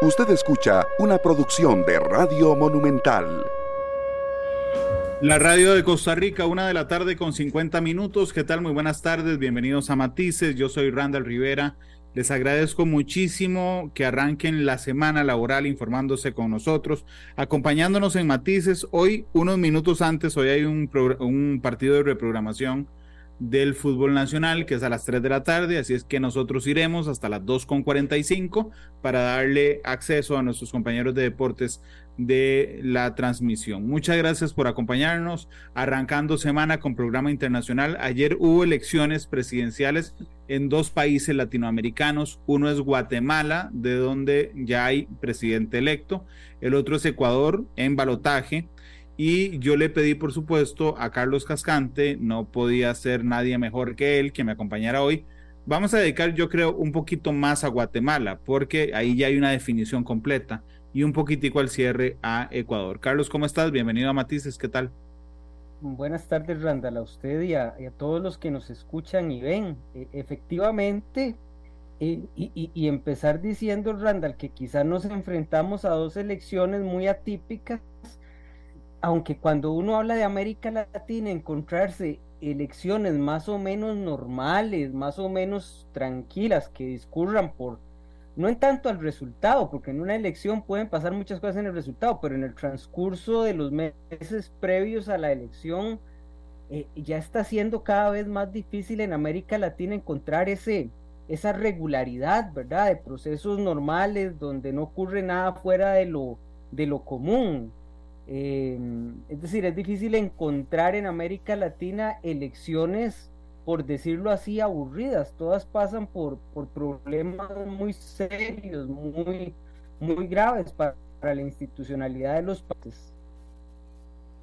Usted escucha una producción de Radio Monumental. La radio de Costa Rica, una de la tarde con 50 minutos. ¿Qué tal? Muy buenas tardes, bienvenidos a Matices. Yo soy Randall Rivera. Les agradezco muchísimo que arranquen la semana laboral informándose con nosotros, acompañándonos en Matices. Hoy, unos minutos antes, hoy hay un, un partido de reprogramación del fútbol nacional, que es a las 3 de la tarde, así es que nosotros iremos hasta las 2.45 para darle acceso a nuestros compañeros de deportes de la transmisión. Muchas gracias por acompañarnos, arrancando semana con programa internacional. Ayer hubo elecciones presidenciales en dos países latinoamericanos, uno es Guatemala, de donde ya hay presidente electo, el otro es Ecuador en balotaje y yo le pedí, por supuesto, a Carlos Cascante, no podía ser nadie mejor que él que me acompañara hoy. Vamos a dedicar, yo creo, un poquito más a Guatemala, porque ahí ya hay una definición completa y un poquitico al cierre a Ecuador. Carlos, ¿cómo estás? Bienvenido a Matices, ¿qué tal? Buenas tardes, Randall, a usted y a, todos los que nos escuchan y ven. E, efectivamente, e, y, y, empezar diciendo, Randall, que quizás nos enfrentamos a dos elecciones muy atípicas aunque cuando uno habla de América Latina, encontrarse elecciones más o menos normales, más o menos tranquilas, que discurran por, no en tanto al resultado, porque en una elección pueden pasar muchas cosas en el resultado, pero en el transcurso de los meses previos a la elección, eh, ya está siendo cada vez más difícil en América Latina encontrar ese, esa regularidad, ¿verdad? De procesos normales donde no ocurre nada fuera de lo, de lo común. Em, es decir, es difícil encontrar en América Latina elecciones, por decirlo así, aburridas. Todas pasan por, por problemas muy serios, muy, muy graves para, la institucionalidad de los países.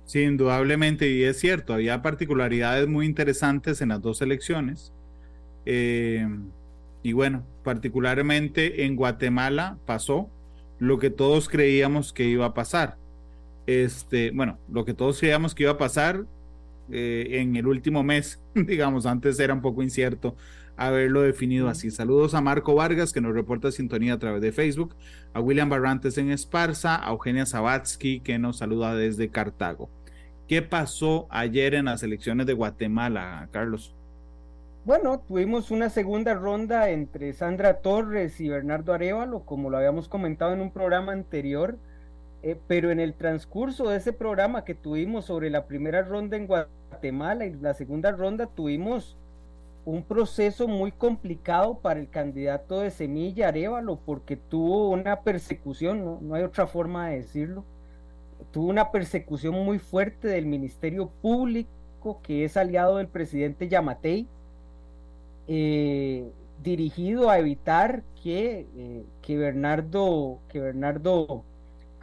Sí, indudablemente, y es cierto, había particularidades muy interesantes en las dos elecciones. Em, y bueno, particularmente en Guatemala pasó lo que todos creíamos que iba a pasar este, bueno, lo que todos creíamos que iba a pasar eh, en el último mes, digamos, antes era un poco incierto haberlo definido así. Saludos a Marco Vargas, que nos reporta sintonía a través de Facebook, a William Barrantes en Esparza, a Eugenia Zabatsky, que nos saluda desde Cartago. ¿Qué pasó ayer en las elecciones de Guatemala, Carlos? Bueno, tuvimos una segunda ronda entre Sandra Torres y Bernardo Arevalo, como lo habíamos comentado en un programa anterior. Eh, pero en el transcurso de ese programa que tuvimos sobre la primera ronda en Guatemala y la segunda ronda tuvimos un proceso muy complicado para el candidato de Semilla Arevalo porque tuvo una persecución, no, no hay otra forma de decirlo, tuvo una persecución muy fuerte del Ministerio Público que es aliado del presidente Yamatei, eh, dirigido a evitar que, eh, que Bernardo, que Bernardo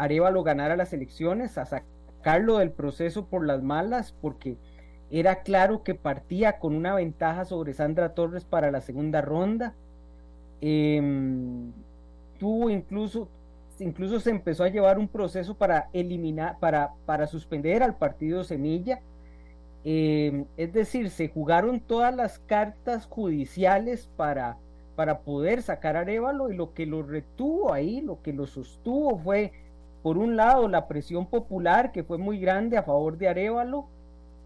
Arevalo ganara las elecciones, a sacarlo del proceso por las malas, porque era claro que partía con una ventaja sobre Sandra Torres para la segunda ronda. Em, tuvo incluso, incluso se empezó a llevar un proceso para eliminar, para, para suspender al partido Semilla. Em, es decir, se jugaron todas las cartas judiciales para, para poder sacar a Arevalo y lo que lo retuvo ahí, lo que lo sostuvo fue por un lado, la presión popular, que fue muy grande a favor de Arevalo,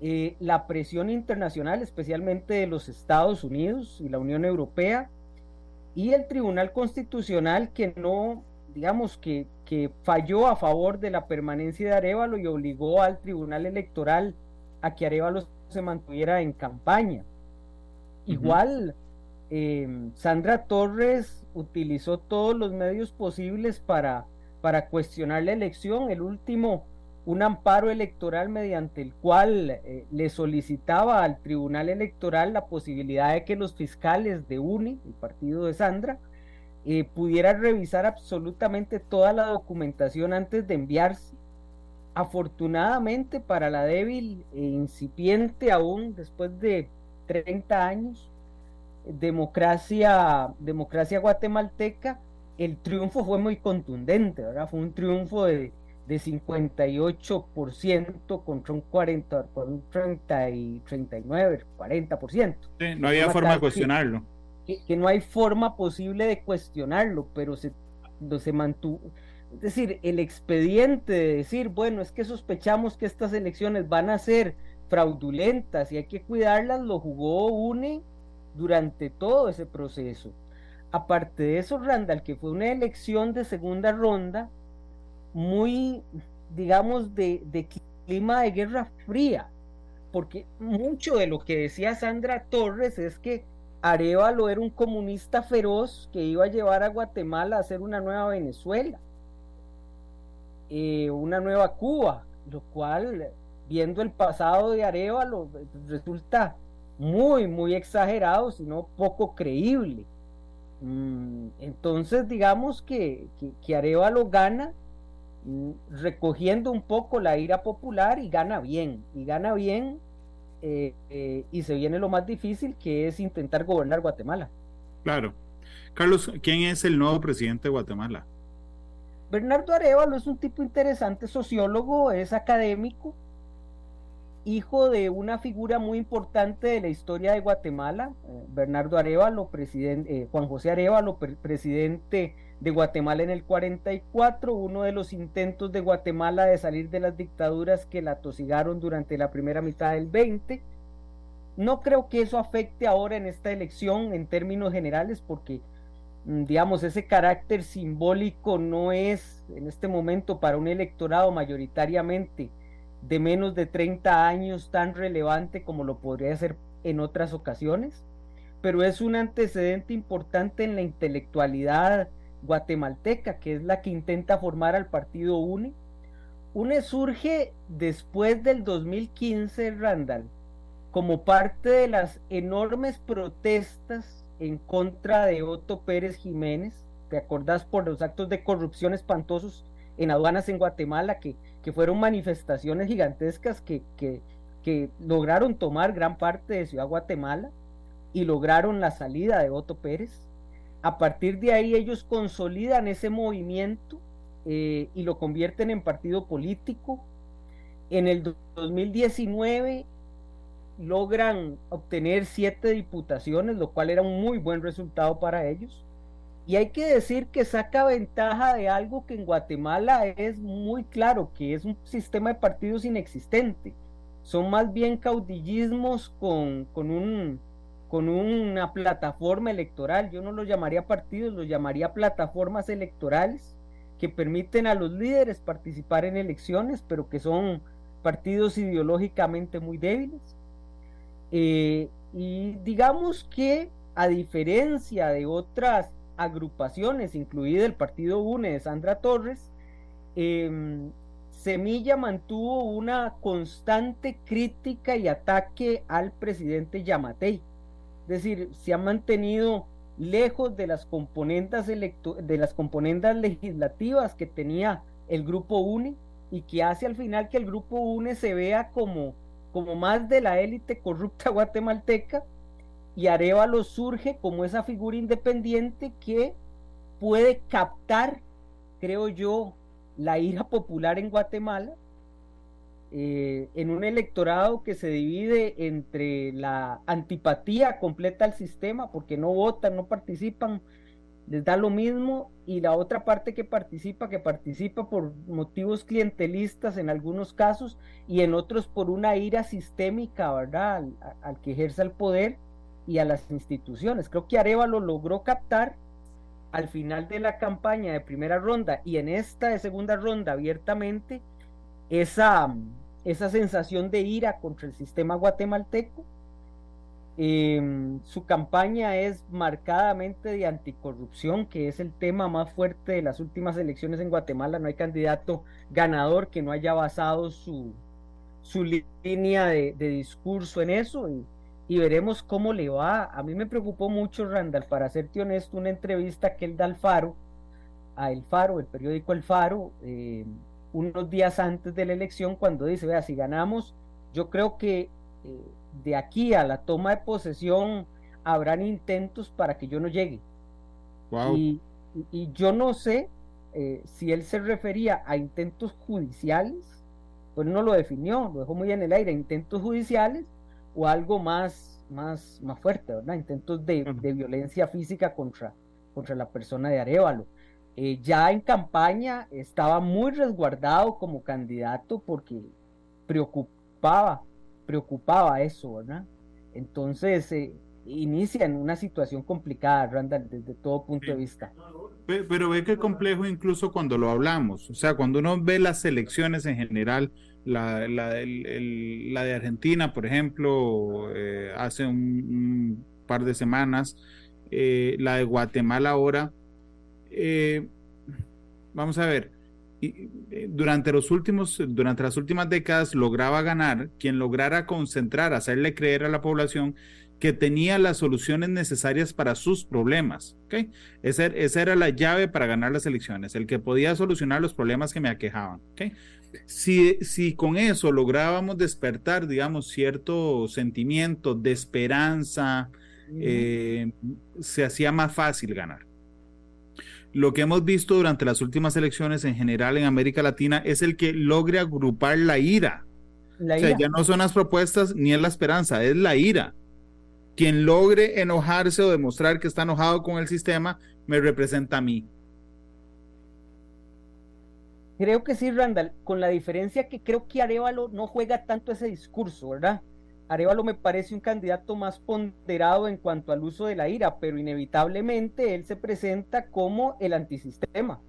eh, la presión internacional, especialmente de los Estados Unidos y la Unión Europea, y el Tribunal Constitucional que no, digamos, que, que falló a favor de la permanencia de Arevalo y obligó al Tribunal Electoral a que Arevalo se mantuviera en campaña. Igual, eh, Sandra Torres utilizó todos los medios posibles para para cuestionar la elección, el último, un amparo electoral mediante el cual eh, le solicitaba al Tribunal Electoral la posibilidad de que los fiscales de UNI, el partido de Sandra, eh, pudieran revisar absolutamente toda la documentación antes de enviarse. Afortunadamente para la débil e incipiente aún después de 30 años, democracia, democracia guatemalteca, el triunfo fue muy contundente, ¿verdad? Fue un triunfo de, de 58% contra un 40, un 30 y 39, 40%. Sí, no había forma de cuestionarlo. Que, no hay forma posible de cuestionarlo, pero se se mantuvo, es decir, el expediente de decir, bueno, es que sospechamos que estas elecciones van a ser fraudulentas y hay que cuidarlas, lo jugó UNE durante todo ese proceso. Aparte de eso, Randall, que fue una elección de segunda ronda muy, digamos, de, clima de guerra fría, porque mucho de lo que decía Sandra Torres es que Arevalo era un comunista feroz que iba a llevar a Guatemala a hacer una nueva Venezuela, eh, una nueva Cuba, lo cual, viendo el pasado de Arevalo, resulta muy, muy exagerado, sino poco creíble. Mm, entonces, digamos que, que, Arevalo gana mm, recogiendo un poco la ira popular y gana bien, y gana bien eh, eh, y se viene lo más difícil que es intentar gobernar Guatemala. Claro. Carlos, ¿quién es el nuevo presidente de Guatemala? Bernardo Arevalo es un tipo interesante, sociólogo, es académico, hijo de una figura muy importante de la historia de Guatemala, eh, Bernardo Arevalo, presidente, Juan José Arevalo, presidente de Guatemala en el 44, uno de los intentos de Guatemala de salir de las dictaduras que la tosigaron durante la primera mitad del 20. No creo que eso afecte ahora en esta elección en términos generales porque, mm, digamos, ese carácter simbólico no es en este momento para un electorado mayoritariamente de menos de 30 años tan relevante como lo podría ser en otras ocasiones, pero es un antecedente importante en la intelectualidad guatemalteca, que es la que intenta formar al partido UNE. UNE surge después del 2015, Randall, como parte de las enormes protestas en contra de Otto Pérez Jiménez. ¿Te acordás por los actos de corrupción espantosos en aduanas en Guatemala, que, que fueron manifestaciones gigantescas que, que, que lograron tomar gran parte de Ciudad Guatemala y lograron la salida de Otto Pérez? A partir de ahí ellos consolidan ese movimiento eh, y lo convierten en partido político. En el 2019 logran obtener siete diputaciones, lo cual era un muy buen resultado para ellos. Y hay que decir que saca ventaja de algo que en Guatemala es muy claro, que es un sistema de partidos inexistente. Son más bien caudillismos con, con un con una plataforma electoral. Yo no lo llamaría partidos, lo llamaría plataformas electorales que permiten a los líderes participar en elecciones, pero que son partidos ideológicamente muy débiles. Eh, y digamos que a diferencia de otras agrupaciones, incluida el Partido UNE de Sandra Torres, em, Semilla mantuvo una constante crítica y ataque al presidente Yamatei. Es decir, se ha mantenido lejos de las componentes, de las componentes legislativas que tenía el grupo UNE y que hace al final que el grupo UNE se vea como, como más de la élite corrupta guatemalteca y Arevalo surge como esa figura independiente que puede captar, creo yo, la ira popular en Guatemala eh, en un electorado que se divide entre la antipatía completa al sistema, porque no votan, no participan, les da lo mismo, y la otra parte que participa, que participa por motivos clientelistas en algunos casos y en otros por una ira sistémica, ¿verdad? Al, que ejerce el poder y a las instituciones. Creo que Arevalo logró captar al final de la campaña de primera ronda y en esta de segunda ronda abiertamente esa, esa sensación de ira contra el sistema guatemalteco. Em, su campaña es marcadamente de anticorrupción, que es el tema más fuerte de las últimas elecciones en Guatemala. No hay candidato ganador que no haya basado su, su línea de, discurso en eso veremos cómo le va. A mí me preocupó mucho, Randall, para serte honesto, una entrevista que él da al Faro, a El Faro, el periódico El Faro, eh, unos días antes de la elección cuando dice, vea, si ganamos, yo creo que eh, de aquí a la toma de posesión habrán intentos para que yo no llegue. Y, yo no sé eh, si él se refería a intentos judiciales, pues no lo definió, lo dejó muy en el aire, intentos judiciales o algo más, más, más fuerte, ¿verdad? Intentos de, de violencia física contra, contra la persona de Arevalo. eh, ya en campaña estaba muy resguardado como candidato porque preocupaba, preocupaba eso, ¿verdad? Entonces, eh, inicia en una situación complicada, Randall, desde todo punto de vista. Pero ve que complejo incluso cuando lo hablamos, o sea, cuando uno ve las elecciones en general, la, la, de Argentina, por ejemplo, eh, hace un, par de semanas, eh, la de Guatemala ahora, eh, vamos a ver, durante los últimos, durante las últimas décadas lograba ganar quien lograra concentrar, hacerle creer a la población que tenía las soluciones necesarias para sus problemas. ¿okay? Esa, era la llave para ganar las elecciones, el que podía solucionar los problemas que me aquejaban. Si, si con eso lográbamos despertar, digamos, cierto sentimiento de esperanza, eh, se hacía más fácil ganar. Lo que hemos visto durante las últimas elecciones en general en América Latina es el que logre agrupar la ira. La ira. O sea, ya no son las propuestas ni es la esperanza, es la ira quien logre enojarse o demostrar que está enojado con el sistema, me representa a mí. Creo que sí, Randall, con la diferencia que creo que Arevalo no juega tanto ese discurso, ¿verdad? Arevalo me parece un candidato más ponderado en cuanto al uso de la ira, pero inevitablemente él se presenta como el antisistema.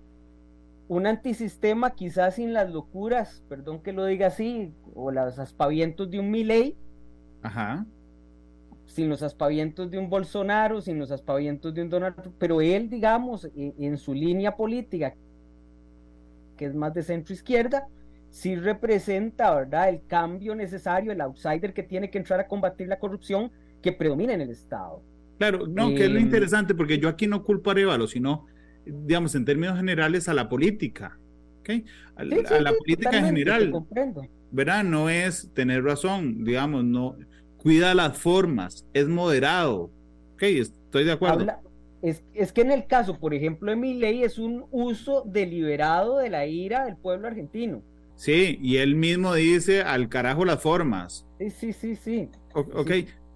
Un antisistema quizás sin las locuras, perdón que lo diga así, o los aspavientos de un Milley. Ajá sin los aspavientos de un Bolsonaro, sin los aspavientos de un Donald Trump, pero él, digamos, e, en, su línea política, que es más de centro izquierda, sí representa, ¿verdad?, el cambio necesario, el outsider que tiene que entrar a combatir la corrupción que predomina en el Estado. Claro, no, que es lo em, interesante, porque yo aquí no culpo a Arevalo, sino, digamos, en términos generales, a la política. ¿okay? A, la política en general. ¿Verdad? No es tener razón, digamos, no cuida las formas, es moderado. Ok, estoy de acuerdo. Es, es, que en el caso, por ejemplo, de mi ley es un uso deliberado de la ira del pueblo argentino. Sí, y él mismo dice al carajo las formas. Sí, sí, sí, sí. ok,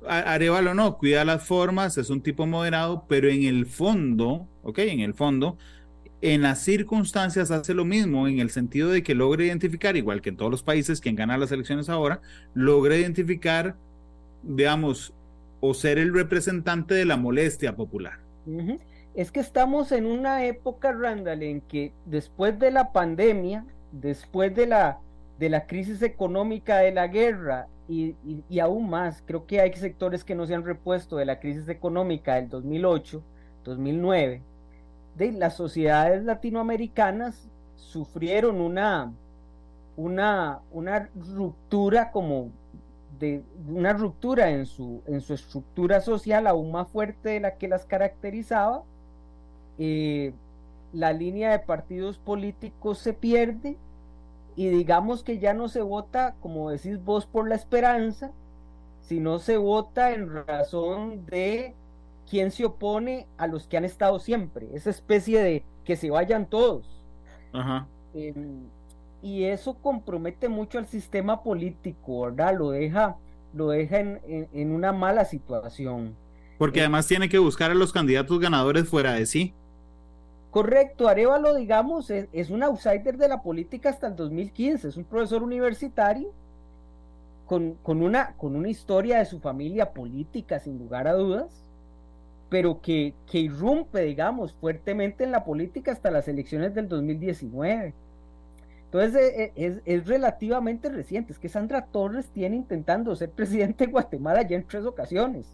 Arevalo no, cuida las formas, es un tipo moderado, pero en el fondo, ok, en el fondo, en las circunstancias hace lo mismo, en el sentido de que logra identificar, igual que en todos los países, quien gana las elecciones ahora, logra identificar digamos, o ser el representante de la molestia popular. Es que estamos en una época, Randall, en que después de la pandemia, después de la, de la crisis económica de la guerra y, aún más, creo que hay sectores que no se han repuesto de la crisis económica del 2008, 2009, de las sociedades latinoamericanas sufrieron una, una, una ruptura como de una ruptura en su, en su estructura social aún más fuerte de la que las caracterizaba. Eh, la línea de partidos políticos se pierde y digamos que ya no se vota, como decís vos, por la esperanza, sino se vota en razón de quién se opone a los que han estado siempre, esa especie de que se vayan todos. Ajá. Em, y eso compromete mucho al sistema político, ¿verdad? Lo deja, lo deja en, una mala situación. Porque eh, además tiene que buscar a los candidatos ganadores fuera de sí. Correcto, Arevalo, digamos, es, un outsider de la política hasta el 2015, es un profesor universitario con, con, una, con una historia de su familia política, sin lugar a dudas, pero que, que irrumpe, digamos, fuertemente en la política hasta las elecciones del 2019. Entonces eh, eh, es, relativamente reciente. Es que Sandra Torres tiene intentando ser presidente de Guatemala ya en tres ocasiones.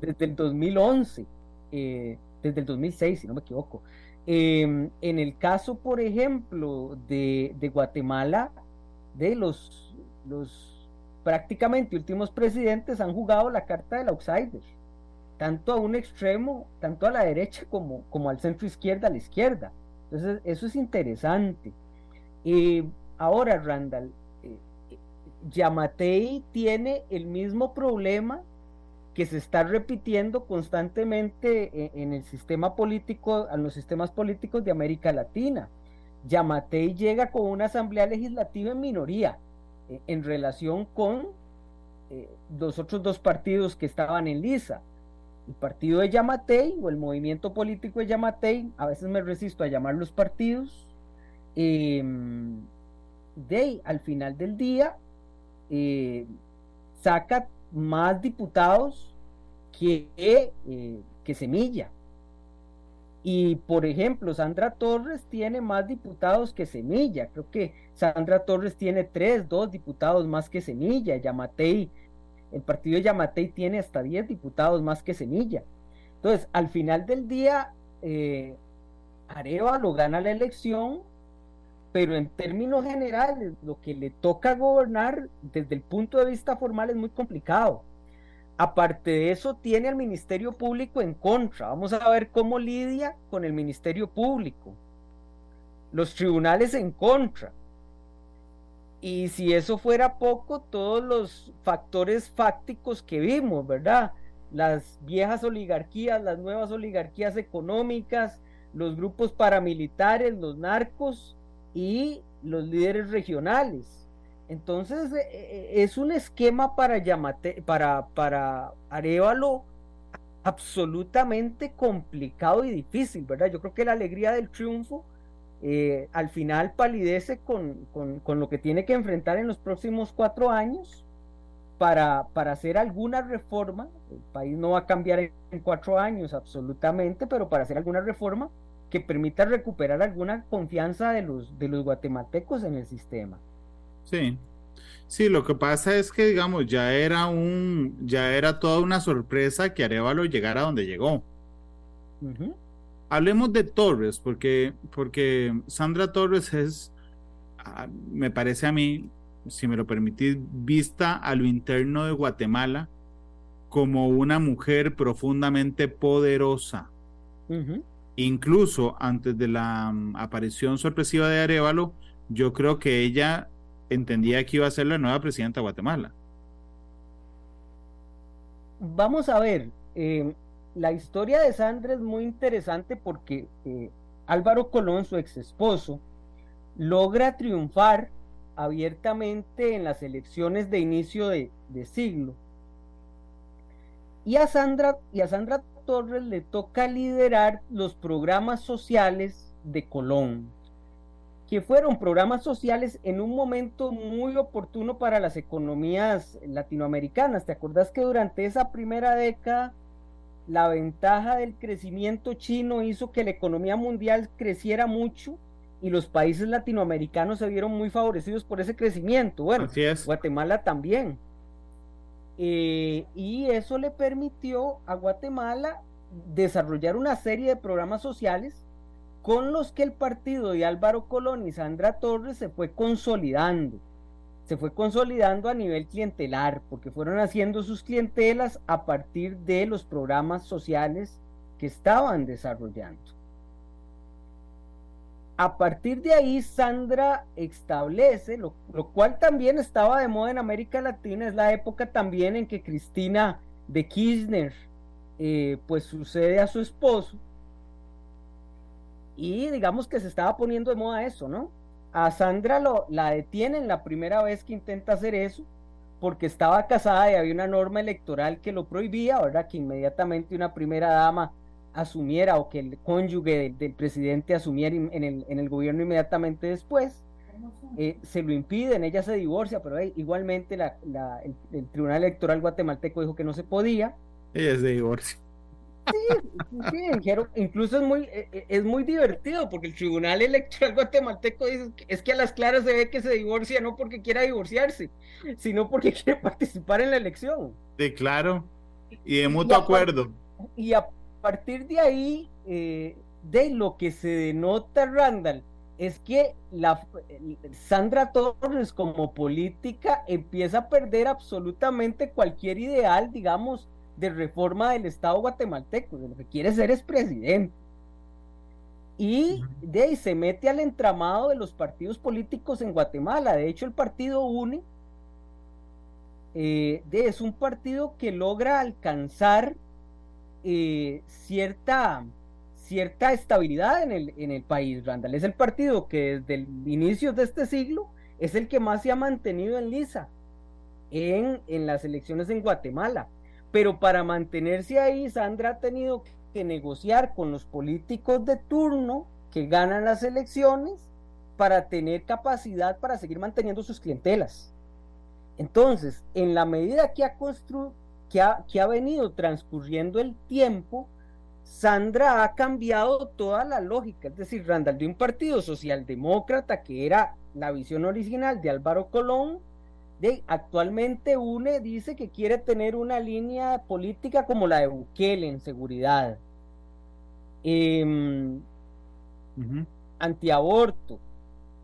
Desde el 2011, eh, desde el 2006, si no me equivoco. Em, en el caso, por ejemplo, de, Guatemala, de los, los prácticamente últimos presidentes han jugado la carta del outsider, tanto a un extremo, tanto a la derecha como, como al centro izquierda, a la izquierda. Entonces, eso es interesante. Y ahora, Randall, eh, eh, Yamatei tiene el mismo problema que se está repitiendo constantemente e, en, el sistema político, en los sistemas políticos de América Latina. Yamatei llega con una asamblea legislativa en minoría eh, en relación con los otros dos partidos que estaban en lisa. el partido de Yamatei o el movimiento político de Yamatei, a veces me resisto a llamarlos partidos, de al final del día eh, saca más diputados que, eh, que Semilla. Y por ejemplo, Sandra Torres tiene más diputados que Semilla. Creo que Sandra Torres tiene tres, dos diputados más que Semilla. Yamatei, el partido de Yamatei tiene hasta diez diputados más que Semilla. Entonces, al final del día, eh, lo gana la elección, pero en términos generales, lo que le toca gobernar desde el punto de vista formal es muy complicado Aparte de eso, tiene al Ministerio Público en contra. Vamos a ver cómo lidia con el Ministerio Público. Los tribunales en contra. Y si eso fuera poco, todos los factores fácticos que vimos, ¿verdad? Las viejas oligarquías, las nuevas oligarquías económicas, los grupos paramilitares, los narcos y los líderes regionales entonces eh, eh, es un esquema para, Yamate, para, para Arevalo absolutamente complicado y difícil, ¿verdad? Yo creo que la alegría del triunfo eh, al final palidece con, con, lo que tiene que enfrentar en los próximos cuatro años para, para hacer alguna reforma. El país no va a cambiar en, cuatro años absolutamente, pero para hacer alguna reforma que permita recuperar alguna confianza de los, de los guatemaltecos en el sistema. Sí. Sí, lo que pasa es que, digamos, ya era un, ya era toda una sorpresa que Arevalo llegara a donde llegó. Hablemos de Torres, porque, porque Sandra Torres es, ah, me parece a mí, si me lo permitís, vista a lo interno de Guatemala como una mujer profundamente poderosa. Incluso antes de la mm, aparición sorpresiva de Arevalo, yo creo que ella entendía que iba a ser la nueva presidenta de Guatemala. Vamos a ver, eh, la historia de Sandra es muy interesante porque eh, Álvaro Colón, su ex esposo, logra triunfar abiertamente en las elecciones de inicio de, de siglo. Y a, Sandra, y a Sandra Torres le toca liderar los programas sociales de Colón que fueron programas sociales en un momento muy oportuno para las economías latinoamericanas. ¿Te acordás que durante esa primera década la ventaja del crecimiento chino hizo que la economía mundial creciera mucho y los países latinoamericanos se vieron muy favorecidos por ese crecimiento? Bueno, Guatemala también. Eh, y eso le permitió a Guatemala desarrollar una serie de programas sociales con los que el partido de Álvaro Colón y Sandra Torres se fue consolidando. Se fue consolidando a nivel clientelar, porque fueron haciendo sus clientelas a partir de los programas sociales que estaban desarrollando. A partir de ahí, Sandra establece, lo, cual también estaba de moda en América Latina, es la época también en que Cristina de Kirchner eh, pues sucede a su esposo y digamos que se estaba poniendo de moda eso, ¿no? A Sandra lo, la detienen la primera vez que intenta hacer eso, porque estaba casada y había una norma electoral que lo prohibía, ¿verdad? Que inmediatamente una primera dama asumiera o que el cónyuge del, presidente asumiera en el, en el, gobierno inmediatamente después. Eh, se lo impiden, ella se divorcia, pero igualmente la, el, el, Tribunal Electoral guatemalteco dijo que no se podía. Ella se divorcia. Sí, incluso es muy, e, e, es muy divertido porque el Tribunal Electoral guatemalteco dice que es que a las claras se ve que se divorcia no porque quiera divorciarse, sino porque quiere participar en la elección. Sí, claro. Y de mutuo acuerdo. Y a partir de ahí, eh, de lo que se denota, Randall, es que la Sandra Torres como política empieza a perder absolutamente cualquier ideal, digamos, de reforma del Estado guatemalteco, de lo que quiere ser es presidente. Y de ahí se mete al entramado de los partidos políticos en Guatemala. De hecho, el partido UNE eh, es un partido que logra alcanzar eh, cierta, cierta estabilidad en el, en el país, Randall. Es el partido que desde el inicio de este siglo es el que más se ha mantenido en lisa en, en las elecciones en Guatemala Pero para mantenerse ahí, Sandra ha tenido que negociar con los políticos de turno que ganan las elecciones para tener capacidad para seguir manteniendo sus clientelas. Entonces, en la medida que ha, que ha, que ha venido transcurriendo el tiempo, Sandra ha cambiado toda la lógica, es decir, Randall de un partido socialdemócrata que era la visión original de Álvaro Colón, de, actualmente UNE dice que quiere tener una línea política como la de Bukele en seguridad, eh, antiaborto.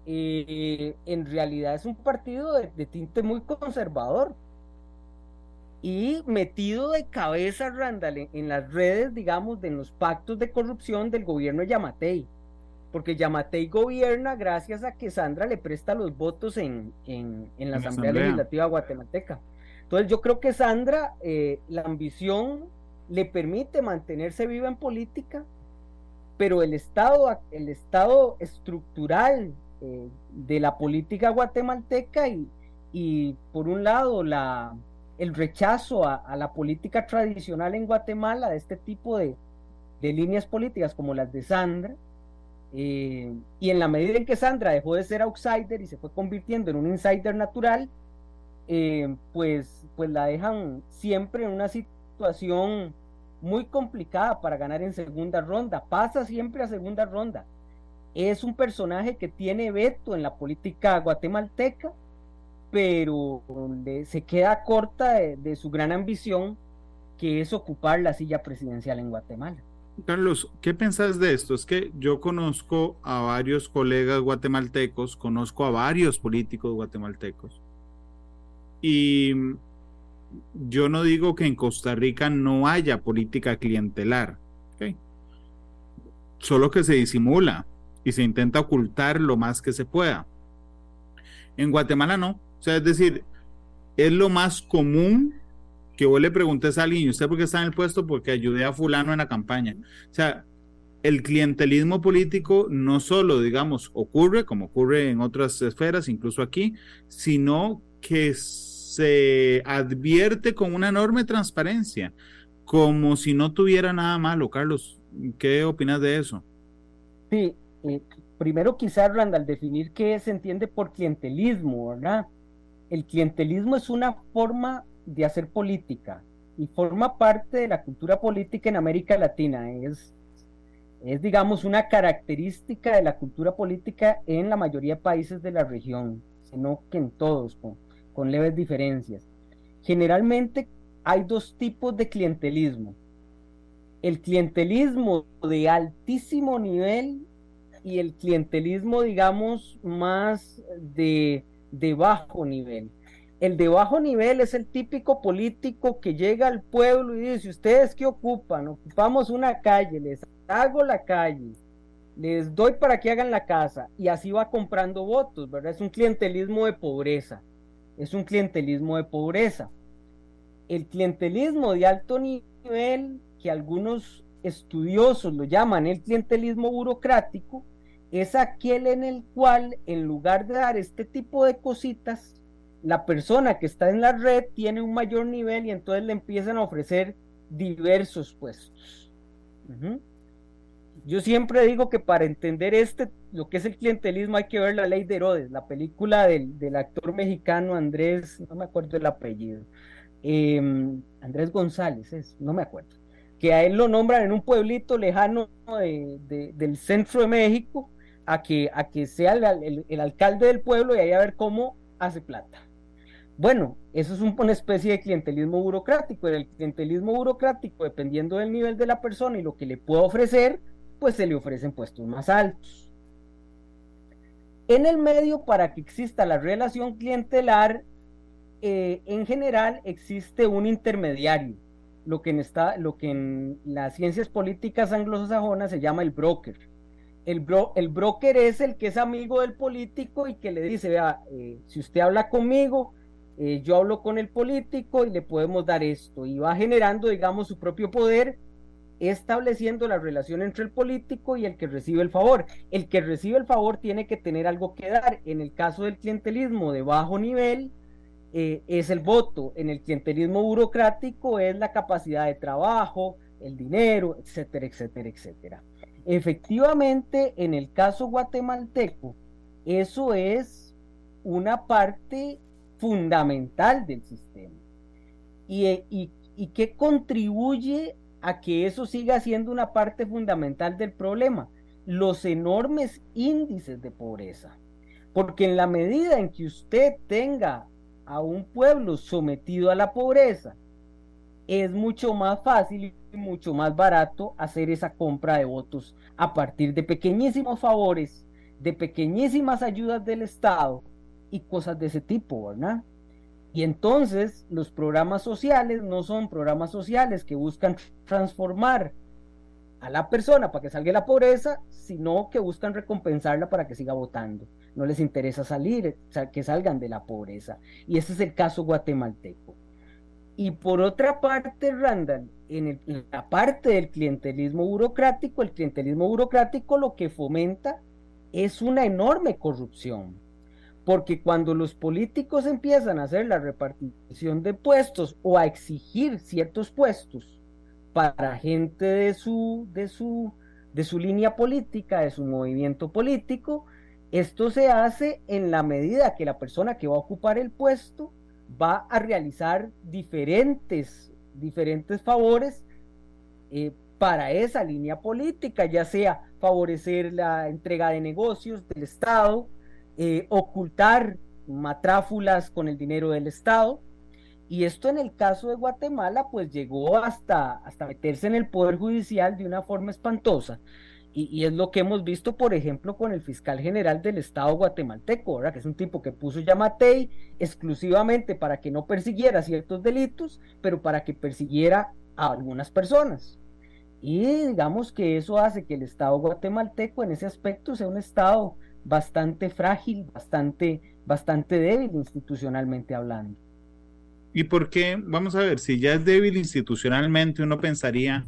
Eh, en realidad es un partido de tinte muy conservador y metido de cabeza Randall en, las redes, digamos, de los pactos de corrupción del gobierno de Yamatei. Porque Yamatei gobierna gracias a que Sandra le presta los votos en, en, la Asamblea, Legislativa guatemalteca. Entonces yo creo que Sandra, eh, la ambición le permite mantenerse viva en política, pero el estado, el estado estructural eh, de la política guatemalteca y, y por un lado la, el rechazo a, la política tradicional en Guatemala de este tipo de, líneas políticas como las de Sandra. Eh, y en la medida en que Sandra dejó de ser outsider y se fue convirtiendo en un insider natural, eh, pues, pues la dejan siempre en una situación muy complicada para ganar en segunda ronda. Pasa siempre a segunda ronda. Es un personaje que tiene veto en la política guatemalteca pero se queda corta de, su gran ambición, que es ocupar la silla presidencial en Guatemala. Carlos, ¿qué pensás de esto? Es que yo conozco a varios colegas guatemaltecos, conozco a varios políticos guatemaltecos, y yo no digo que en Costa Rica no haya política clientelar, solo que se disimula y se intenta ocultar lo más que se pueda. En Guatemala no. O sea, es decir, es lo más común que vos le preguntes a alguien, ¿y usted por qué está en el puesto? Porque ayudé a fulano en la campaña. O sea, el clientelismo político no solo, digamos, ocurre, como ocurre en otras esferas, incluso aquí, sino que se advierte con una enorme transparencia, como si no tuviera nada malo. Carlos, ¿qué opinas de eso? Sí, eh, primero quizás, Randall, definir qué se entiende por clientelismo, ¿verdad? El clientelismo es una forma de hacer política y forma parte de la cultura política en América Latina. Es, es digamos, una característica de la cultura política en la mayoría de países de la región, sino que en todos, con, con leves diferencias. Generalmente hay dos tipos de clientelismo. El clientelismo de altísimo nivel y el clientelismo, digamos, más de de bajo nivel. El de bajo nivel es el típico político que llega al pueblo y dice, ¿ustedes qué ocupan? Ocupamos una calle, les hago la calle, les doy para que hagan la casa y así va comprando votos, ¿verdad? Es un clientelismo de pobreza, es un clientelismo de pobreza. El clientelismo de alto nivel, que algunos estudiosos lo llaman el clientelismo burocrático, es aquel en el cual, en lugar de dar este tipo de cositas, la persona que está en la red tiene un mayor nivel y entonces le empiezan a ofrecer diversos puestos. Yo siempre digo que para entender este, lo que es el clientelismo, hay que ver la ley de Herodes, la película del, del actor mexicano Andrés, no me acuerdo el apellido, em, Andrés González, no me acuerdo, que a él lo nombran en un pueblito lejano del centro de México a que, a que sea el, alcalde del pueblo y ahí a ver cómo hace plata. Bueno, eso es una especie de clientelismo burocrático. El clientelismo burocrático, dependiendo del nivel de la persona y lo que le pueda ofrecer, pues se le ofrecen puestos más altos. En el medio, para que exista la relación clientelar, eh, en general existe un intermediario, lo que, en lo que en las ciencias políticas anglosajonas se llama el broker el, el broker es el que es amigo del político y que le dice, vea, eh, si usted habla conmigo, eh, yo hablo con el político y le podemos dar esto. Y va generando, digamos, su propio poder, estableciendo la relación entre el político y el que recibe el favor. El que recibe el favor tiene que tener algo que dar. En el caso del clientelismo de bajo nivel, eh, es el voto. En el clientelismo burocrático es la capacidad de trabajo, el dinero, etcétera, etcétera, etcétera. Efectivamente, en el caso guatemalteco, eso es una parte fundamental del sistema. Y, y, y que contribuye a que eso siga siendo una parte fundamental del problema, los enormes índices de pobreza. Porque en la medida en que usted tenga a un pueblo sometido a la pobreza, es mucho más fácil y mucho más barato hacer esa compra de votos a partir de pequeñísimos favores, de pequeñísimas ayudas del Estado y cosas de ese tipo, ¿verdad? Y entonces los programas sociales no son programas sociales que buscan transformar a la persona para que salga de la pobreza, sino que buscan recompensarla para que siga votando. No les interesa salir, que salgan de la pobreza. Y ese es el caso guatemalteco. Y por otra parte, Randall, en, en la parte del clientelismo burocrático, el clientelismo burocrático lo que fomenta es una enorme corrupción. Porque cuando los políticos empiezan a hacer la repartición de puestos o a exigir ciertos puestos para gente de su, de su, de su línea política, de su movimiento político, esto se hace en la medida que la persona que va a ocupar el puesto va a realizar diferentes, diferentes favores eh, para esa línea política, ya sea favorecer la entrega de negocios del Estado, eh, ocultar matráfulas con el dinero del Estado. Y esto en el caso de Guatemala, pues llegó hasta, hasta meterse en el Poder Judicial de una forma espantosa. Y, es lo que hemos visto, por ejemplo, con el fiscal general del Estado guatemalteco, que es un tipo que puso Yamatei exclusivamente para que no persiguiera ciertos delitos, pero para que persiguiera a algunas personas. Y digamos que eso hace que el Estado guatemalteco en ese aspecto sea un Estado bastante frágil, bastante, bastante débil institucionalmente hablando. ¿Y por qué? Vamos a ver, si ya es débil institucionalmente, uno pensaría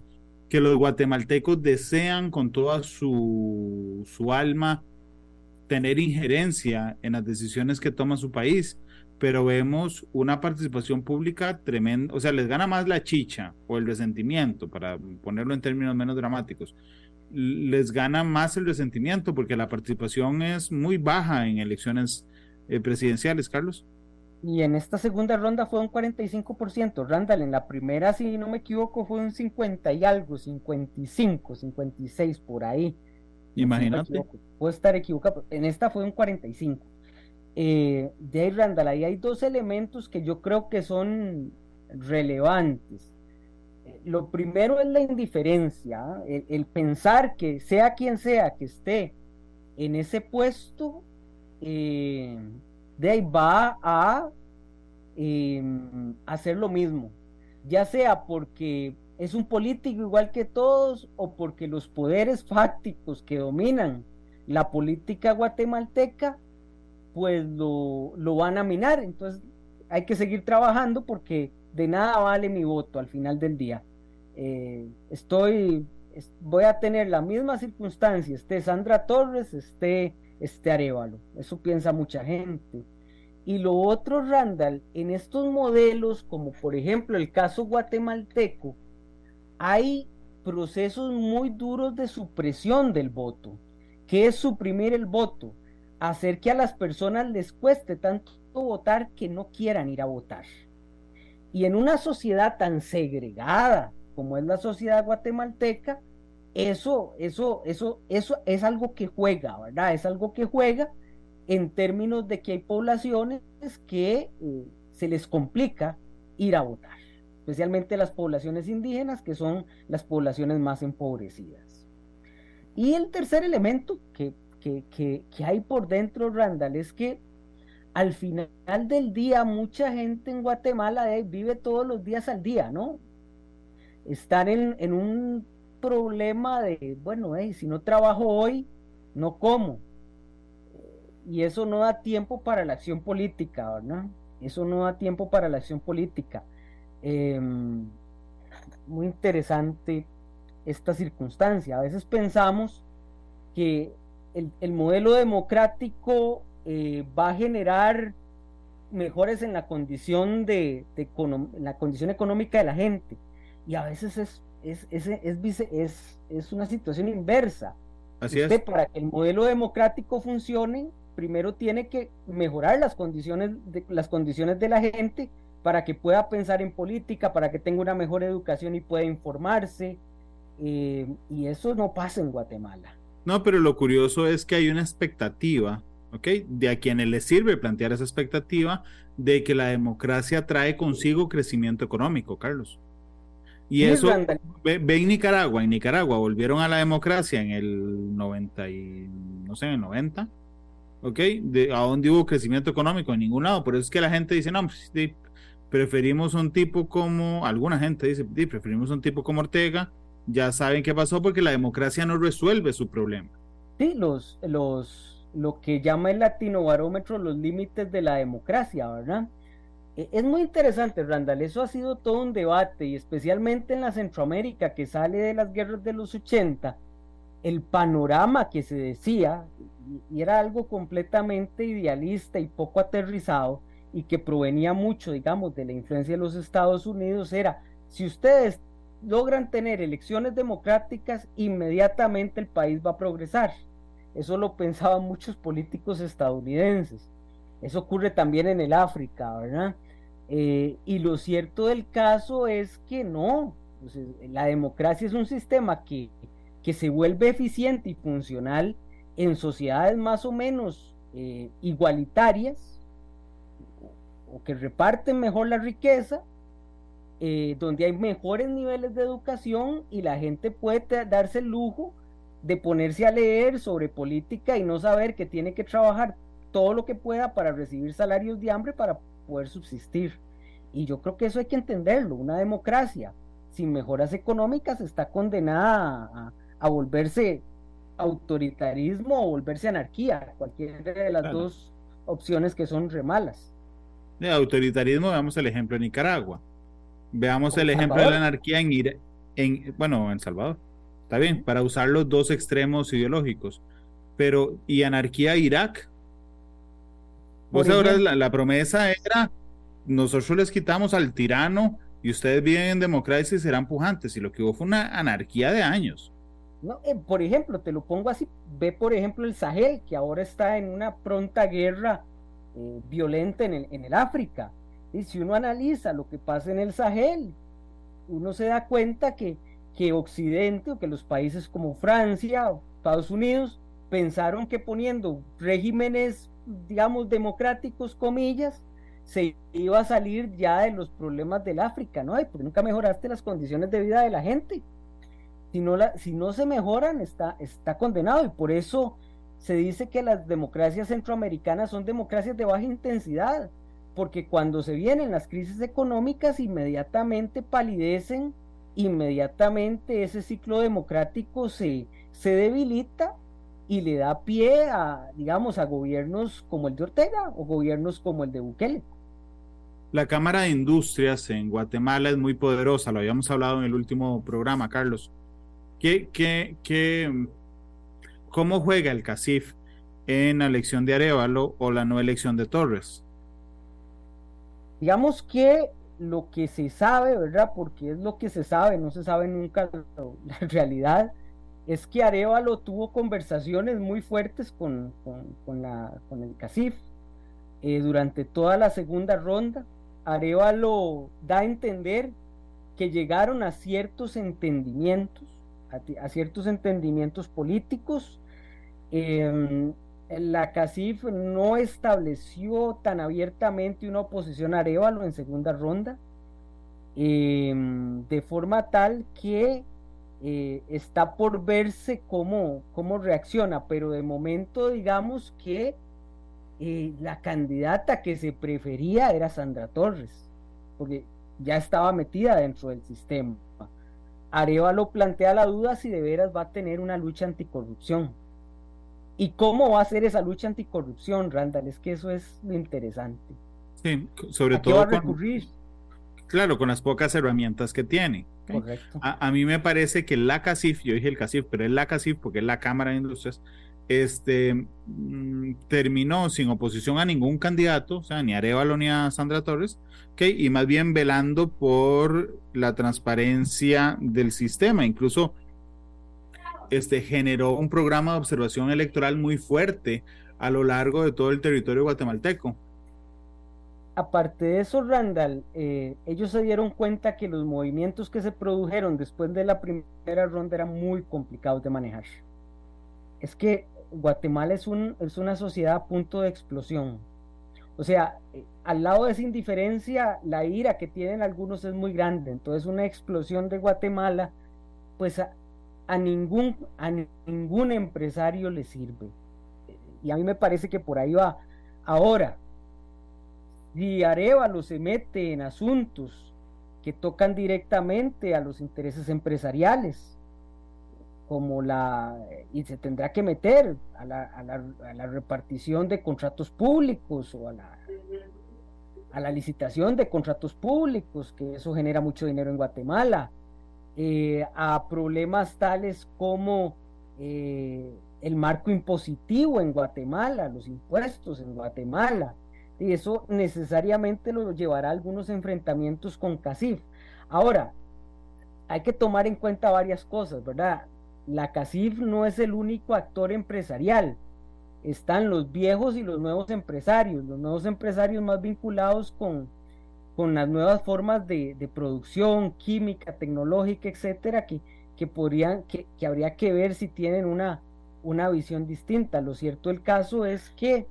que los guatemaltecos desean con toda su, su alma tener injerencia en las decisiones que toma su país, pero vemos una participación pública tremenda, o sea, les gana más la chicha o el resentimiento, para ponerlo en términos menos dramáticos, les gana más el resentimiento porque la participación es muy baja en elecciones eh, presidenciales, Carlos. Y en esta segunda ronda fue un 45%. Randall, en la primera, si no me equivoco, fue un 50 y algo, 55, 56 por ahí. Imagínate. Puedo estar equivocado. En esta fue un 45. Eh, de ahí, Randall, ahí hay dos elementos que yo creo que son relevantes lo primero es la indiferencia, el, pensar que sea quien sea que esté en ese puesto, eh, de ahí va a hacer lo mismo, ya sea porque es un político igual que todos o porque los poderes fácticos que dominan la política guatemalteca, pues lo, lo van a minar. Entonces hay que seguir trabajando porque de nada vale mi voto al final del día. Eh, estoy, voy a tener la misma circunstancia, esté Sandra Torres, esté, este Arevalo. Eso piensa mucha gente. Y lo otro, Randall, en estos modelos, como por ejemplo el caso guatemalteco, hay procesos muy duros de supresión del voto. ¿Qué es suprimir el voto? Hacer que a las personas les cueste tanto votar que no quieran ir a votar. Y en una sociedad tan segregada, como es la sociedad guatemalteca, eso, eso, eso, eso es algo que juega, ¿verdad? Es algo que juega en términos de que hay poblaciones que eh, se les complica ir a votar, especialmente las poblaciones indígenas, que son las poblaciones más empobrecidas. Y el tercer elemento que, que, que, hay por dentro, Randall, es que al final del día mucha gente en Guatemala eh, vive todos los días al día, ¿no? están en, un problema de, bueno, si no trabajo hoy, no como. Y eso no da tiempo para la acción política, ¿verdad? Eso no da tiempo para la acción política. Em, muy interesante esta circunstancia. A veces pensamos que el, modelo democrático eh, va a generar mejores en la condición de, la condición económica de la gente. Y a veces es, es, es, es, es una situación inversa. Así Usted, Para que el modelo democrático funcione, primero tiene que mejorar las condiciones de, las condiciones de la gente para que pueda pensar en política, para que tenga una mejor educación y pueda informarse. Eh, y eso no pasa en Guatemala. No, pero lo curioso es que hay una expectativa ¿ok? De a quienes les sirve plantear esa expectativa de que la democracia trae consigo crecimiento económico, Carlos. Y eso, ve, en Nicaragua, en Nicaragua volvieron a la democracia en el 90 y, no sé, en el 90, ¿ok? De, ¿A dónde hubo crecimiento económico? En ningún lado. Por eso es que la gente dice, no, pues, preferimos un tipo como, alguna gente dice, preferimos un tipo como Ortega, ya saben qué pasó porque la democracia no resuelve su problema. Sí, los, los lo que llama el latino barómetro los límites de la democracia, ¿verdad? E, es muy interesante, Randall, eso ha sido todo un debate y especialmente en la Centroamérica que sale de las guerras de los 80, el panorama que se decía, y era algo completamente idealista y poco aterrizado, y que provenía mucho, digamos, de la influencia de los Estados Unidos, era, si ustedes logran tener elecciones democráticas, inmediatamente el país va a progresar. Eso lo pensaban muchos políticos estadounidenses. Eso ocurre también en el África, ¿verdad? Eh, y lo cierto del caso es que no. la democracia es un sistema que, que, se vuelve eficiente y funcional en sociedades más o menos eh, igualitarias o que reparten mejor la riqueza, eh, donde hay mejores niveles de educación y la gente puede darse el lujo de ponerse a leer sobre política y no saber que tiene que trabajar todo lo que pueda para recibir salarios de hambre para poder subsistir. Y yo creo que eso hay que entenderlo. Una democracia sin mejoras económicas está condenada a, volverse autoritarismo o volverse anarquía, cualquiera de las dos opciones que son remalas. De autoritarismo, veamos el ejemplo de Nicaragua. Veamos el ejemplo de la anarquía en, en, bueno, en Salvador. Está bien, para usar los dos extremos ideológicos. Pero, ¿y anarquía Irak? Vos ahora la, promesa era, nosotros les quitamos al tirano y ustedes viven en democracia y serán pujantes. Y lo que hubo fue una anarquía de años. No, eh, por ejemplo, te lo pongo así, ve por ejemplo el Sahel, que ahora está en una pronta guerra eh, violenta en el, en el África. Y si uno analiza lo que pasa en el Sahel, uno se da cuenta que que Occidente o que los países como Francia o Estados Unidos pensaron que poniendo regímenes, digamos, democráticos, comillas, se iba a salir ya de los problemas del África, ¿no? porque nunca mejoraste las condiciones de vida de la gente. Si no, si no se mejoran, está, está condenado. Y por eso se dice que las democracias centroamericanas son democracias de baja intensidad, porque cuando se vienen las crisis económicas, inmediatamente palidecen inmediatamente ese ciclo democrático se, se debilita y le da pie a, digamos, a gobiernos como el de Ortega o gobiernos como el de Bukele. La Cámara de Industrias en Guatemala es muy poderosa, lo habíamos hablado en el último programa, Carlos. ¿Qué, qué, qué, ¿Cómo juega el CACIF en la elección de Arevalo o la no elección de Torres? Digamos que lo que se sabe, ¿verdad? Porque es lo que se sabe, no se sabe nunca la realidad, es que Arevalo tuvo conversaciones muy fuertes con, con, con el CACIF eh, durante toda la segunda ronda. Arevalo da a entender que llegaron a ciertos entendimientos, a, ciertos entendimientos políticos. Em, la CACIF no estableció tan abiertamente una oposición a Arevalo en segunda ronda, em, de forma tal que eh, está por verse cómo, cómo, reacciona, pero de momento digamos que eh, la candidata que se prefería era Sandra Torres, porque ya estaba metida dentro del sistema. Arevalo plantea la duda si de veras va a tener una lucha anticorrupción ¿Y cómo va a ser esa lucha anticorrupción, Randall? Es que eso es lo interesante. Sí, sobre todo. Va a recurrir? Claro, con las pocas herramientas que tiene. Correcto. A, mí me parece que la CACIF, yo dije el CACIF, pero es la CACIF porque es la Cámara de Industrias, este, mm, terminó sin oposición a ningún candidato, o sea, ni a Arevalo ni a Sandra Torres, ¿okay? y más bien velando por la transparencia del sistema. Incluso este, generó un programa de observación electoral muy fuerte a lo largo de todo el territorio guatemalteco. Aparte de eso, Randall, eh, ellos se dieron cuenta que los movimientos que se produjeron después de la primera ronda eran muy complicados de manejar. Es que Guatemala es, un, es una sociedad a punto de explosión. O sea, eh, al lado de esa indiferencia, la ira que tienen algunos es muy grande. Entonces, una explosión de Guatemala, pues a ningún empresario le sirve. Y a mí me parece que por ahí va. Ahora, si Arevalo se mete en asuntos que tocan directamente a los intereses empresariales, como la, y se tendrá que meter a la, a la, a la repartición de contratos públicos o a la, a la licitación de contratos públicos, que eso genera mucho dinero en Guatemala, eh, a problemas tales como eh, el marco impositivo en Guatemala, los impuestos en Guatemala, y eso necesariamente lo llevará a algunos enfrentamientos con CACIF. Ahora, hay que tomar en cuenta varias cosas, ¿verdad? la CACIF no es el único actor empresarial. Están los viejos y los nuevos empresarios, los nuevos empresarios más vinculados con, con las nuevas formas de, producción, química, tecnológica, etcétera, que, que podrían, que, que, habría que ver si tienen una, una visión distinta. Lo cierto del caso es que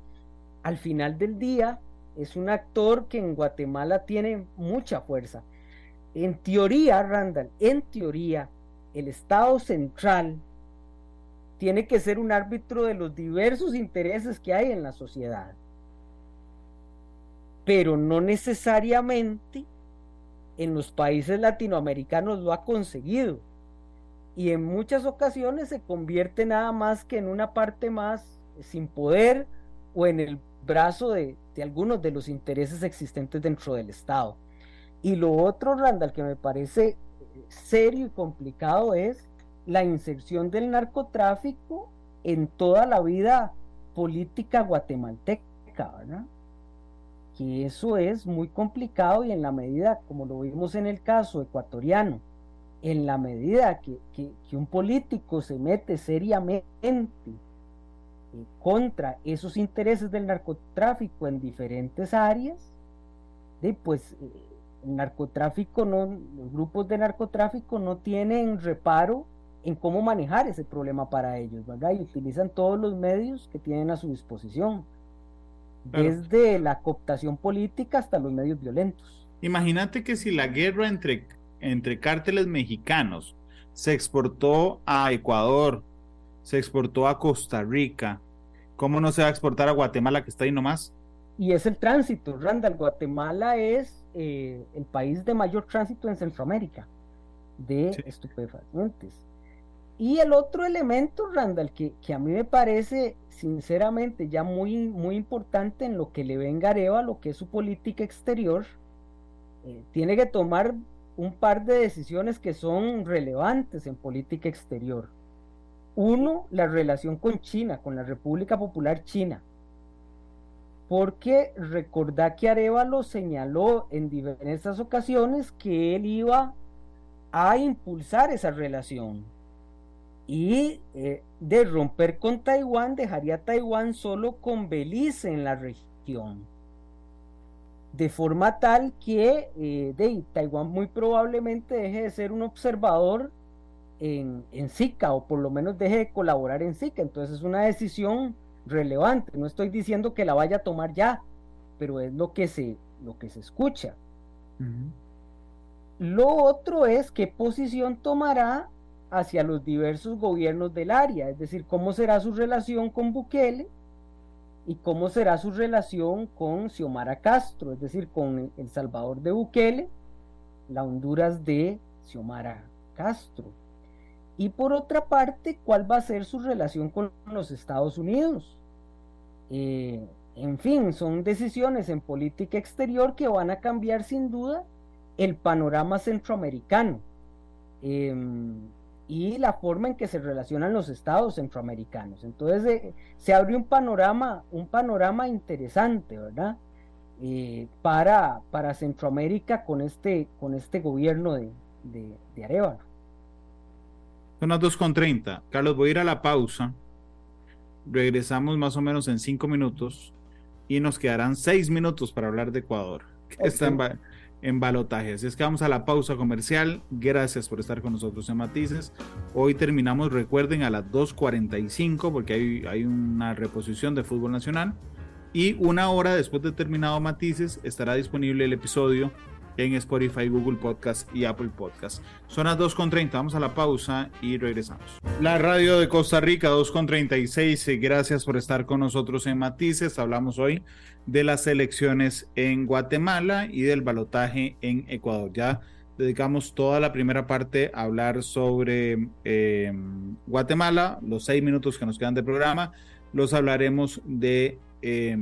al final del día es un actor que en Guatemala tiene mucha fuerza. En teoría, Randall, en teoría, el Estado central tiene que ser un árbitro de los diversos intereses que hay en la sociedad, pero no necesariamente en los países latinoamericanos lo ha conseguido y en muchas ocasiones se convierte nada más que en una parte más sin poder o en el brazo de, algunos de los intereses existentes dentro del Estado. Y lo otro, Randall, que me parece serio y complicado es la inserción del narcotráfico en toda la vida política guatemalteca, ¿verdad? Que eso es muy complicado y en la medida, como lo vimos en el caso ecuatoriano, en la medida que, un político se mete seriamente eh, contra esos intereses del narcotráfico en diferentes áreas, pues eh, el narcotráfico no, los grupos de narcotráfico no tienen reparo en cómo manejar ese problema para ellos, ¿verdad? Y utilizan todos los medios que tienen a su disposición, desde la cooptación política hasta los medios violentos. Imagínate que si la guerra entre, entre cárteles mexicanos se exportó a Ecuador, se exportó a Costa Rica, ¿cómo no se va a exportar a Guatemala que está ahí nomás? Y es el tránsito, Randall. Guatemala es eh, el país de mayor tránsito en Centroamérica de estupefacientes. Y el otro elemento, Randall, que, que, a mí me parece sinceramente ya muy, muy importante en lo que le venga a lo que es su política exterior, eh, tiene que tomar un par de decisiones que son relevantes en política exterior. Uno, la relación con China, con la República Popular China. Porque recordá que Arevalo señaló en diversas ocasiones que él iba a impulsar esa relación y eh, de romper con Taiwán dejaría a Taiwán solo con Belice en la región. De forma tal que eh, de, Taiwán muy probablemente deje de ser un observador en, en SICA o por lo menos deje de colaborar en SICA entonces es una decisión relevante. No estoy diciendo que la vaya a tomar ya, pero es lo que se, lo que se escucha. Lo otro es qué posición tomará hacia los diversos gobiernos del área, es decir, cómo será su relación con Bukele y cómo será su relación con Xiomara Castro, es decir, con El Salvador de Bukele, la Honduras de Xiomara Castro. Y por otra parte, cuál va a ser su relación con los Estados Unidos. Eh, en fin, son decisiones en política exterior que van a cambiar sin duda el panorama centroamericano. Em, y la forma en que se relacionan los estados centroamericanos. Entonces eh, se abre un panorama, un panorama interesante, ¿verdad? Eh, para, para Centroamérica con este, con este gobierno de, de, de. Son las 2.30. Carlos, voy a ir a la pausa. Regresamos más o menos en cinco minutos y nos quedarán seis minutos para hablar de Ecuador, que está en, en balotaje. Así es que vamos a la pausa comercial. Gracias por estar con nosotros en Matices. Hoy terminamos, recuerden, a las 2.45 porque hay, hay una reposición de fútbol nacional. Y una hora después de terminado Matices estará disponible el episodio en Spotify, Google Podcast y Apple Podcast. Son las 2.30, vamos a la pausa y regresamos. La radio de Costa Rica, 2.36, gracias por estar con nosotros en Matices. Hablamos hoy de las elecciones en Guatemala y del balotaje en Ecuador. Ya dedicamos toda la primera parte a hablar sobre eh, Guatemala, los seis minutos que nos quedan de programa, los hablaremos de eh,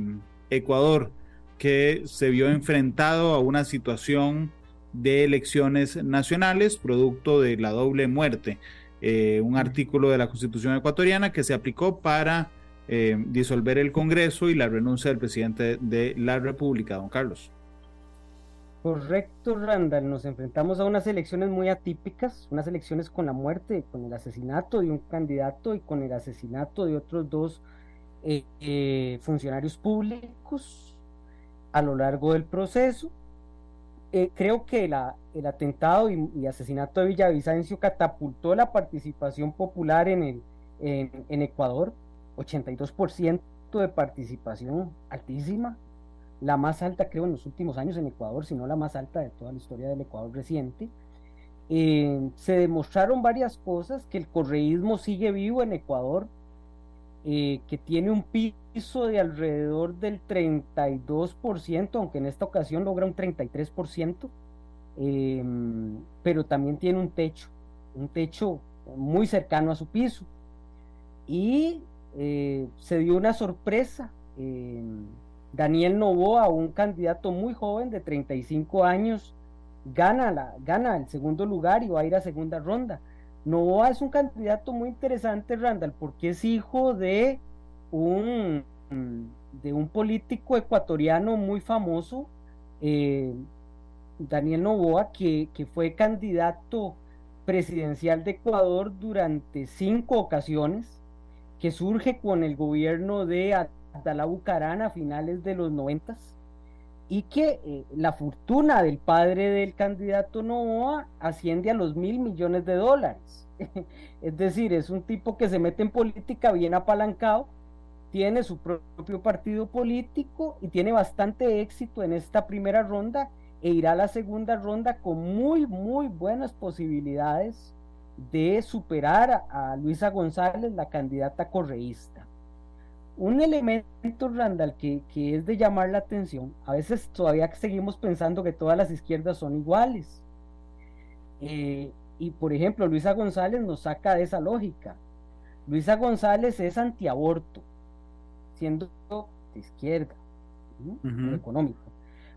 Ecuador que se vio enfrentado a una situación de elecciones nacionales producto de la doble muerte. Eh, un artículo de la Constitución ecuatoriana que se aplicó para eh, disolver el Congreso y la renuncia del presidente de la República, don Carlos. Correcto, Randall. Nos enfrentamos a unas elecciones muy atípicas, unas elecciones con la muerte, con el asesinato de un candidato y con el asesinato de otros dos eh, funcionarios públicos a lo largo del proceso. Eh, creo que el atentado y, asesinato de Villavicencio catapultó la participación popular en, Ecuador, 82% de participación altísima, la más alta creo en los últimos años en Ecuador, si no la más alta de toda la historia del Ecuador reciente. Eh, se demostraron varias cosas, que el correísmo sigue vivo en Ecuador, eh, que tiene un piso de alrededor del 32%, aunque en esta ocasión logra un 33%, em, pero también tiene un techo, un techo muy cercano a su piso. Y eh, se dio una sorpresa. Em, Daniel Novoa, un candidato muy joven de 35 años, gana, la, gana el segundo lugar y va a ir a segunda ronda. Novoa es un candidato muy interesante, Randall, porque es hijo de un, de un político ecuatoriano muy famoso, eh, Daniel Novoa, que, que, fue candidato presidencial de Ecuador durante cinco ocasiones, que surge con el gobierno de Abdalá Bucarán a finales de los noventas y que eh, la fortuna del padre del candidato Novoa asciende a los mil millones de dólares. es decir, es un tipo que se mete en política bien apalancado, tiene su propio partido político y tiene bastante éxito en esta primera ronda e irá a la segunda ronda con muy, muy buenas posibilidades de superar a Luisa González, la candidata correísta un elemento, Randall, que, que, es de llamar la atención, a veces todavía seguimos pensando que todas las izquierdas son iguales. Eh, y por ejemplo, Luisa González nos saca de esa lógica. Luisa González es antiaborto, siendo de izquierda, económico.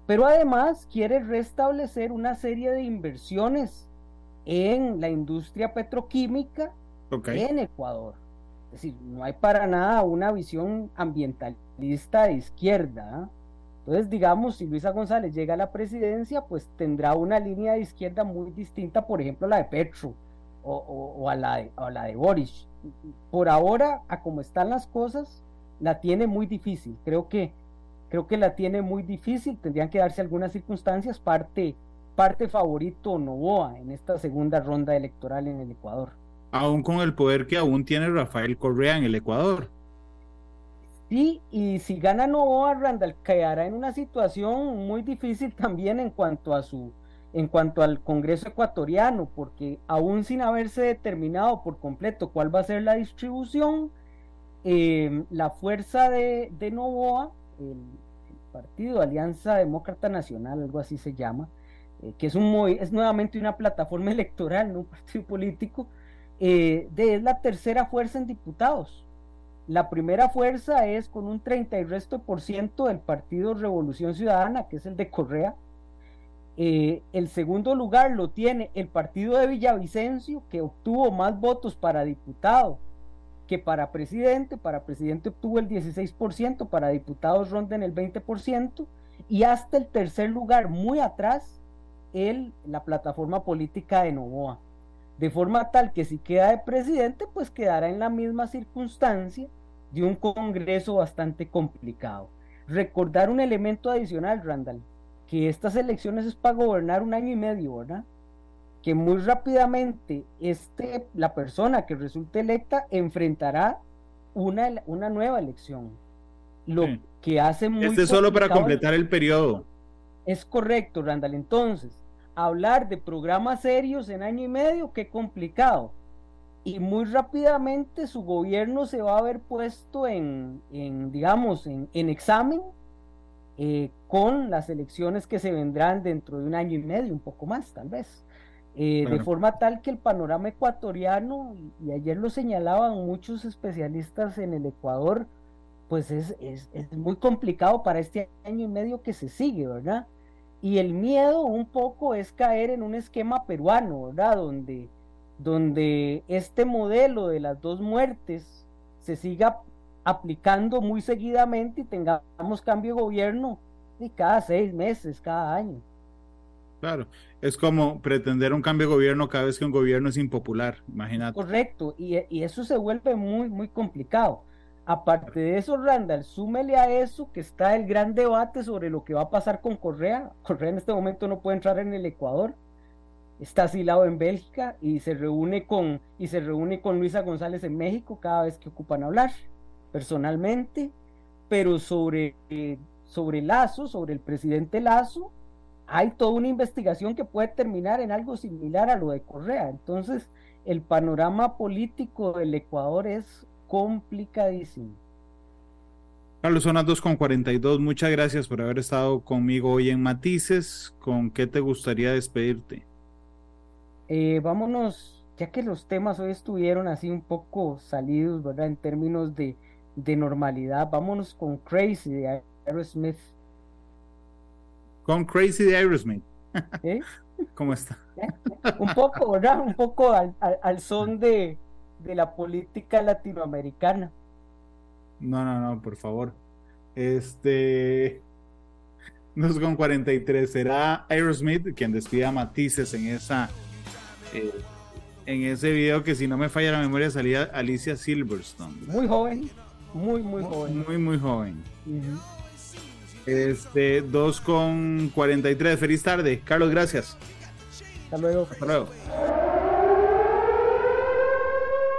Pero además quiere restablecer una serie de inversiones en la industria petroquímica en Ecuador. Es decir, no hay para nada una visión ambientalista de izquierda. Entonces, digamos, si Luisa González llega a la presidencia, pues tendrá una línea de izquierda muy distinta, por ejemplo, a la de Petro o, a, la de, a la de Boris. Por ahora, a como están las cosas, la tiene muy difícil. Creo que, creo que la tiene muy difícil. Tendrían que darse algunas circunstancias. Parte, parte favorito Novoa en esta segunda ronda electoral en el Ecuador aún con el poder que aún tiene Rafael Correa en el Ecuador. Sí, y si gana Novoa, Randall quedará en una situación muy difícil también en cuanto a su en cuanto al Congreso ecuatoriano, porque aún sin haberse determinado por completo cuál va a ser la distribución, em, la fuerza de, de Novoa, el, partido Alianza Demócrata Nacional, algo así se llama, eh, que es, un, es nuevamente una plataforma electoral, no un partido político, eh, de, es la tercera fuerza en diputados. La primera fuerza es con un 30 y resto por ciento del Partido Revolución Ciudadana, que es el de Correa. Eh, el segundo lugar lo tiene el partido de Villavicencio, que obtuvo más votos para diputado que para presidente. Para presidente obtuvo el 16%, para diputados ronda el 20%, y hasta el tercer lugar, muy atrás, el, la plataforma política de Novoa. De forma tal que si queda de presidente, pues quedará en la misma circunstancia de un Congreso bastante complicado. Recordar un elemento adicional, Randall, que estas elecciones es para gobernar un año y medio, ¿verdad? Que muy rápidamente este, la persona que resulte electa enfrentará una, una nueva elección. Lo que hace muy... Este es solo para completar el periodo. Es correcto, Randall. Entonces, hablar de programas serios en año y medio, qué complicado y muy rápidamente su gobierno se va a ver puesto en, digamos, en, examen eh, con las elecciones que se vendrán dentro de un año y medio, un poco más tal vez. Eh, de forma tal que el panorama ecuatoriano, y, ayer lo señalaban muchos especialistas en el Ecuador, pues es, es, es muy complicado para este año y medio que se sigue, ¿verdad? Y el miedo un poco es caer en un esquema peruano, ¿verdad? Donde donde este modelo de las dos muertes se siga aplicando muy seguidamente y tengamos cambio de gobierno y cada seis meses, cada año. Claro, es como pretender un cambio de gobierno cada vez que un gobierno es impopular, imagínate. Correcto, y, y eso se vuelve muy, muy complicado. Aparte de eso, Randall, súmele a eso que está el gran debate sobre lo que va a pasar con Correa. Correa en este momento no puede entrar en el Ecuador está asilado en Bélgica y se reúne con y se reúne con Luisa González en México cada vez que ocupan hablar personalmente, pero sobre sobre Lazo, sobre el presidente Lazo, hay toda una investigación que puede terminar en algo similar a lo de Correa. Entonces, el panorama político del Ecuador es complicadísimo. Carlos, son las 2.42. Muchas gracias por haber estado conmigo hoy en Matices. ¿Con qué te gustaría despedirte? Eh, vámonos, ya que los temas hoy estuvieron así un poco salidos, ¿verdad? En términos de, normalidad, vámonos con Crazy de Aerosmith. Con Crazy de Aerosmith. ¿Eh? ¿Cómo está? Un poco, ¿verdad? Un poco al, son de, de la política latinoamericana. No, no, no, por favor. Este. Nos con 43. Será Aerosmith quien despida Matices en esa eh, en ese video que si no me falla la memoria salía Alicia Silverstone. Muy joven, muy, muy joven. Muy, muy joven. Este, 2 con 43. Feliz tarde. Carlos, gracias. Hasta luego. Hasta luego.